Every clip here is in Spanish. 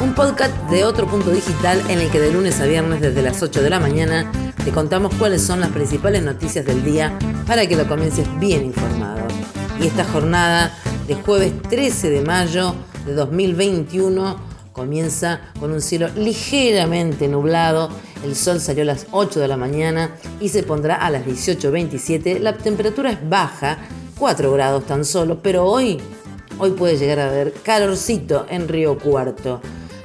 un podcast de otro punto digital en el que de lunes a viernes desde las 8 de la mañana te contamos cuáles son las principales noticias del día para que lo comiences bien informado. Y esta jornada de jueves 13 de mayo de 2021 comienza con un cielo ligeramente nublado. El sol salió a las 8 de la mañana y se pondrá a las 18.27. La temperatura es baja 4 grados tan solo, pero hoy, hoy puede llegar a haber calorcito en Río Cuarto.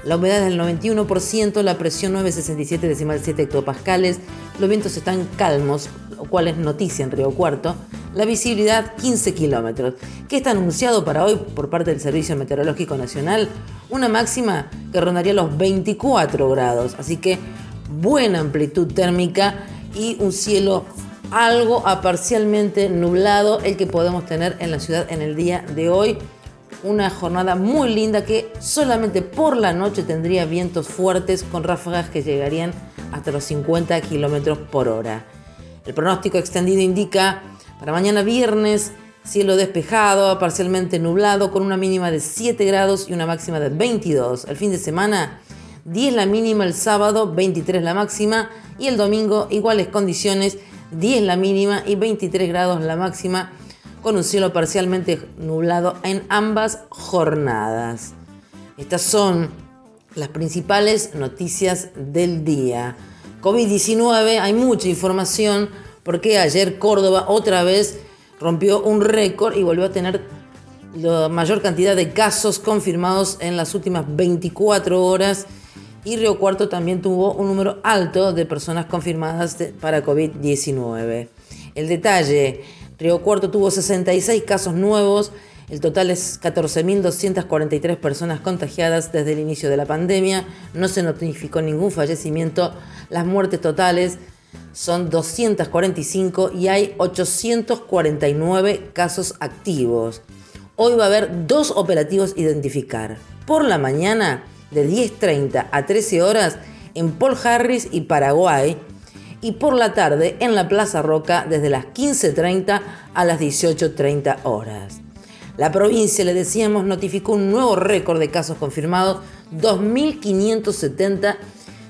La humedad es del 91%, la presión 967 decimal 7 hectopascales, los vientos están calmos, lo cual es noticia en Río Cuarto. La visibilidad 15 kilómetros. ¿Qué está anunciado para hoy por parte del Servicio Meteorológico Nacional? Una máxima que rondaría los 24 grados, así que buena amplitud térmica y un cielo algo a parcialmente nublado el que podemos tener en la ciudad en el día de hoy. Una jornada muy linda que solamente por la noche tendría vientos fuertes con ráfagas que llegarían hasta los 50 kilómetros por hora. El pronóstico extendido indica para mañana viernes cielo despejado, parcialmente nublado, con una mínima de 7 grados y una máxima de 22. El fin de semana 10 la mínima el sábado, 23 la máxima y el domingo iguales condiciones 10 la mínima y 23 grados la máxima, con un cielo parcialmente nublado en ambas jornadas. Estas son las principales noticias del día. COVID-19, hay mucha información porque ayer Córdoba otra vez rompió un récord y volvió a tener la mayor cantidad de casos confirmados en las últimas 24 horas y Río Cuarto también tuvo un número alto de personas confirmadas para COVID-19. El detalle, Río Cuarto tuvo 66 casos nuevos, el total es 14.243 personas contagiadas desde el inicio de la pandemia, no se notificó ningún fallecimiento, las muertes totales son 245 y hay 849 casos activos. Hoy va a haber dos operativos identificar. Por la mañana, de 10.30 a 13 horas en Paul Harris y Paraguay y por la tarde en la Plaza Roca desde las 15.30 a las 18.30 horas. La provincia, le decíamos, notificó un nuevo récord de casos confirmados, 2.570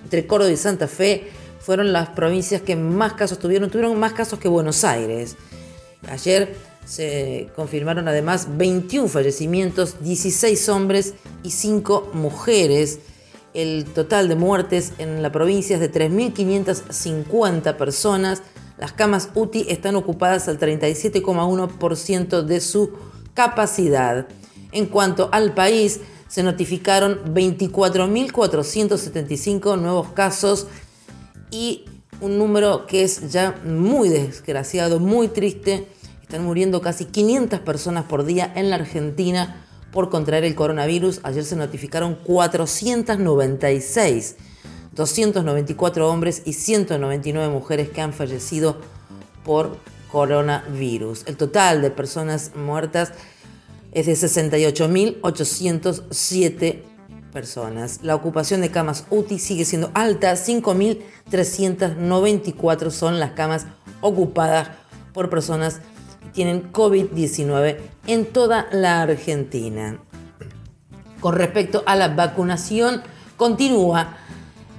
entre Córdoba y Santa Fe fueron las provincias que más casos tuvieron, tuvieron más casos que Buenos Aires. Ayer se confirmaron además 21 fallecimientos, 16 hombres y 5 mujeres. El total de muertes en la provincia es de 3.550 personas. Las camas UTI están ocupadas al 37,1% de su capacidad. En cuanto al país, se notificaron 24.475 nuevos casos y un número que es ya muy desgraciado, muy triste, están muriendo casi 500 personas por día en la Argentina por contraer el coronavirus. Ayer se notificaron 496, 294 hombres y 199 mujeres que han fallecido por coronavirus. El total de personas muertas es de 68.807 personas. La ocupación de camas UTI sigue siendo alta, 5.394 son las camas ocupadas por personas tienen COVID-19 en toda la Argentina. Con respecto a la vacunación, continúa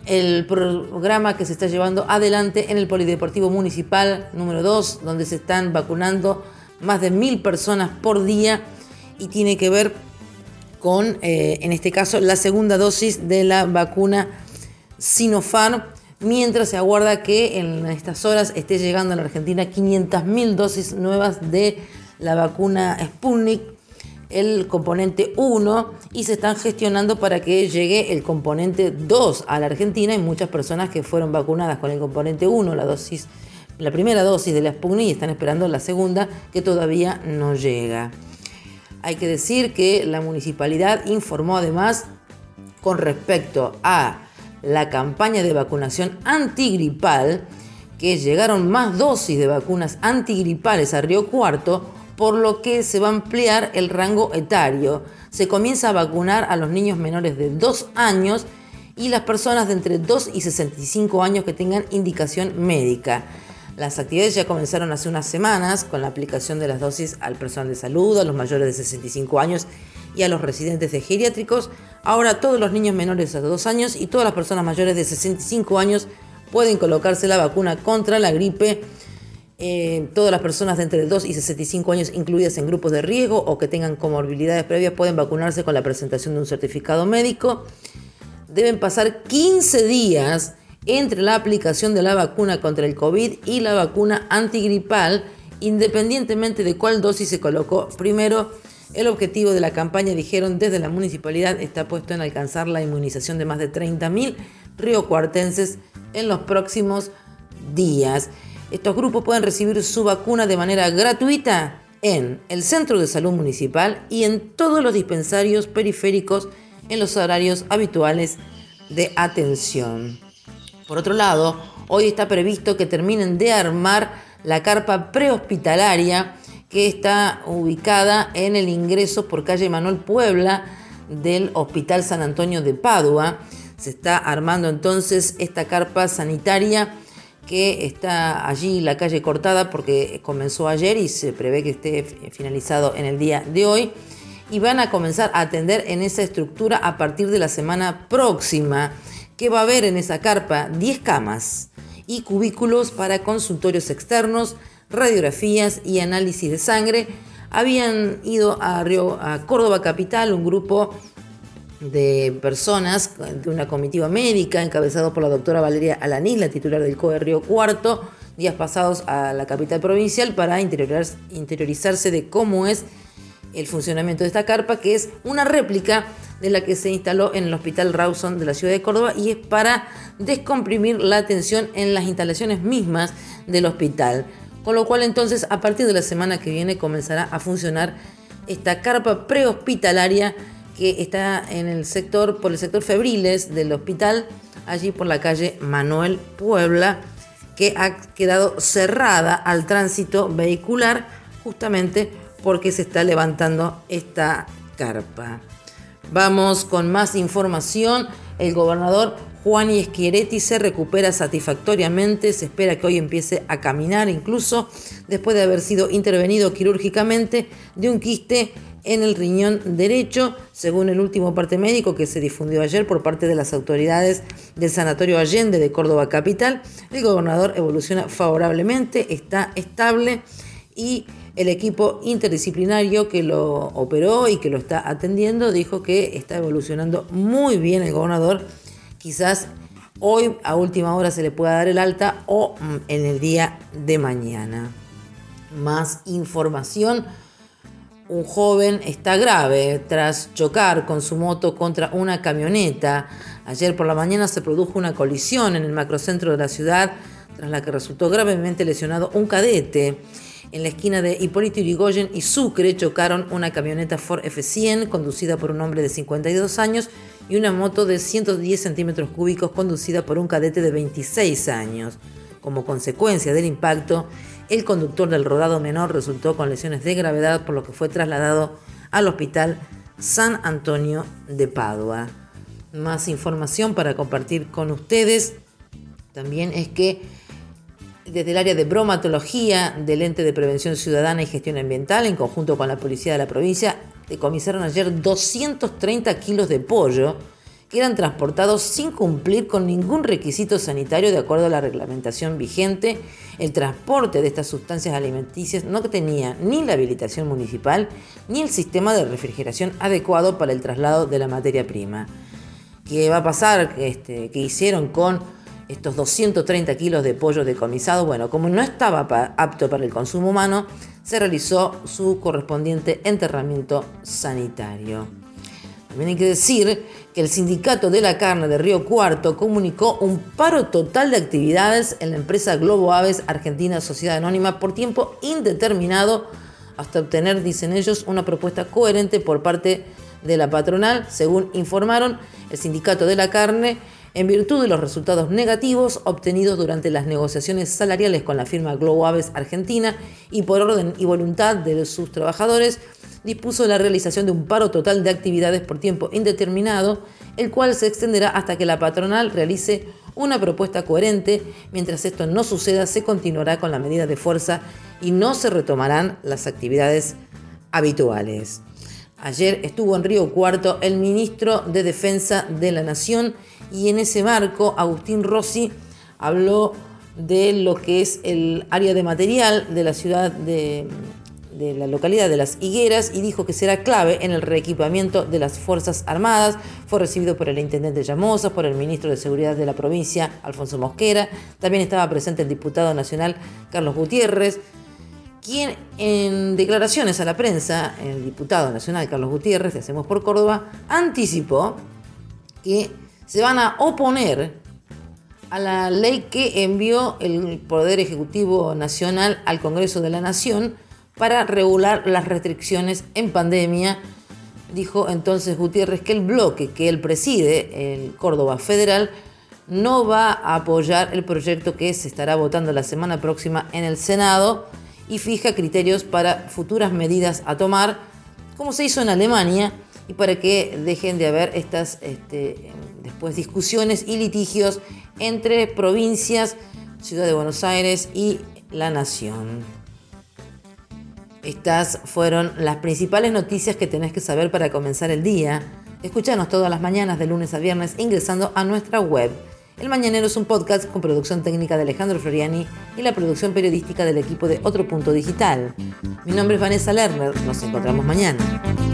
el programa que se está llevando adelante en el Polideportivo Municipal número 2, donde se están vacunando más de mil personas por día y tiene que ver con, eh, en este caso, la segunda dosis de la vacuna Sinopharm mientras se aguarda que en estas horas esté llegando a la Argentina 500.000 dosis nuevas de la vacuna Sputnik, el componente 1, y se están gestionando para que llegue el componente 2 a la Argentina. Hay muchas personas que fueron vacunadas con el componente 1, la dosis la primera dosis de la Sputnik y están esperando la segunda que todavía no llega. Hay que decir que la municipalidad informó además con respecto a la campaña de vacunación antigripal, que llegaron más dosis de vacunas antigripales a Río Cuarto, por lo que se va a ampliar el rango etario. Se comienza a vacunar a los niños menores de 2 años y las personas de entre 2 y 65 años que tengan indicación médica. Las actividades ya comenzaron hace unas semanas con la aplicación de las dosis al personal de salud, a los mayores de 65 años y a los residentes de geriátricos. Ahora todos los niños menores de 2 años y todas las personas mayores de 65 años pueden colocarse la vacuna contra la gripe. Eh, todas las personas de entre 2 y 65 años incluidas en grupos de riesgo o que tengan comorbilidades previas pueden vacunarse con la presentación de un certificado médico. Deben pasar 15 días entre la aplicación de la vacuna contra el COVID y la vacuna antigripal, independientemente de cuál dosis se colocó primero. El objetivo de la campaña, dijeron desde la municipalidad, está puesto en alcanzar la inmunización de más de 30.000 riocuartenses en los próximos días. Estos grupos pueden recibir su vacuna de manera gratuita en el Centro de Salud Municipal y en todos los dispensarios periféricos en los horarios habituales de atención. Por otro lado, hoy está previsto que terminen de armar la carpa prehospitalaria que está ubicada en el ingreso por calle Manuel Puebla del Hospital San Antonio de Padua. Se está armando entonces esta carpa sanitaria que está allí la calle cortada porque comenzó ayer y se prevé que esté finalizado en el día de hoy. Y van a comenzar a atender en esa estructura a partir de la semana próxima que va a haber en esa carpa 10 camas y cubículos para consultorios externos, radiografías y análisis de sangre. Habían ido a, Córdoba Capital un grupo de personas de una comitiva médica encabezado por la doctora Valeria Alanis, la titular del COE Río Cuarto, días pasados a la capital provincial para interiorizarse de cómo es el funcionamiento de esta carpa, que es una réplica de la que se instaló en el Hospital Rawson de la ciudad de Córdoba y es para descomprimir la atención en las instalaciones mismas del hospital. Con lo cual entonces a partir de la semana que viene comenzará a funcionar esta carpa prehospitalaria que está en el sector, por el sector Febriles del hospital, allí por la calle Manuel Puebla, que ha quedado cerrada al tránsito vehicular justamente porque se está levantando esta carpa. Vamos con más información. El gobernador Juan Schiaretti se recupera satisfactoriamente. Se espera que hoy empiece a caminar, incluso después de haber sido intervenido quirúrgicamente de un quiste en el riñón derecho, según el último parte médico que se difundió ayer por parte de las autoridades del Sanatorio Allende de Córdoba Capital. El gobernador evoluciona favorablemente, está estable y el equipo interdisciplinario que lo operó y que lo está atendiendo dijo que está evolucionando muy bien el gobernador. Quizás hoy a última hora se le pueda dar el alta o mm, en el día de mañana. Más información. Un joven está grave tras chocar con su moto contra una camioneta. Ayer por la mañana se produjo una colisión en el macrocentro de la ciudad, tras la que resultó gravemente lesionado un cadete. En la esquina de Hipólito Yrigoyen y Sucre chocaron una camioneta Ford F100 conducida por un hombre de 52 años y una moto de 110 centímetros cúbicos conducida por un cadete de 26 años. Como consecuencia del impacto, el conductor del rodado menor resultó con lesiones de gravedad por lo que fue trasladado al hospital San Antonio de Padua. Más información para compartir con ustedes también es que desde el área de bromatología del ente de prevención ciudadana y gestión ambiental, en conjunto con la policía de la provincia, decomisaron ayer 230 kilos de pollo que eran transportados sin cumplir con ningún requisito sanitario de acuerdo a la reglamentación vigente. El transporte de estas sustancias alimenticias no tenía ni la habilitación municipal ni el sistema de refrigeración adecuado para el traslado de la materia prima. ¿Qué va a pasar? Este, ¿Qué hicieron con estos 230 kilos de pollo decomisado, bueno, como no estaba apto para el consumo humano, se realizó su correspondiente enterramiento sanitario. También hay que decir que el sindicato de la carne de Río Cuarto comunicó un paro total de actividades en la empresa Globo Aves Argentina Sociedad Anónima por tiempo indeterminado hasta obtener, dicen ellos, una propuesta coherente por parte de la patronal. Según informaron, el sindicato de la carne en virtud de los resultados negativos obtenidos durante las negociaciones salariales con la firma Globo Aves Argentina y por orden y voluntad de sus trabajadores, dispuso la realización de un paro total de actividades por tiempo indeterminado, el cual se extenderá hasta que la patronal realice una propuesta coherente. Mientras esto no suceda, se continuará con la medida de fuerza y no se retomarán las actividades habituales. Ayer estuvo en Río Cuarto el ministro de Defensa de la Nación y en ese marco Agustín Rossi habló de lo que es el área de material de la ciudad de, la localidad de Las Higueras y dijo que será clave en el reequipamiento de las Fuerzas Armadas. Fue recibido por el intendente Llamosa, por el ministro de Seguridad de la provincia, Alfonso Mosquera. También estaba presente el diputado nacional Carlos Gutiérrez, quien en declaraciones a la prensa, el diputado nacional Carlos Gutiérrez de Hacemos por Córdoba, anticipó que se van a oponer a la ley que envió el Poder Ejecutivo Nacional al Congreso de la Nación para regular las restricciones en pandemia. Dijo entonces Gutiérrez que el bloque que él preside, el Córdoba Federal, no va a apoyar el proyecto que se estará votando la semana próxima en el Senado y fija criterios para futuras medidas a tomar, como se hizo en Alemania, y para que dejen de haber estas este, después discusiones y litigios entre provincias, Ciudad de Buenos Aires y la Nación. Estas fueron las principales noticias que tenés que saber para comenzar el día. Escúchanos todas las mañanas de lunes a viernes ingresando a nuestra web. El Mañanero es un podcast con producción técnica de Alejandro Floriani y la producción periodística del equipo de Otro Punto Digital. Mi nombre es Vanessa Lerner. Nos encontramos mañana.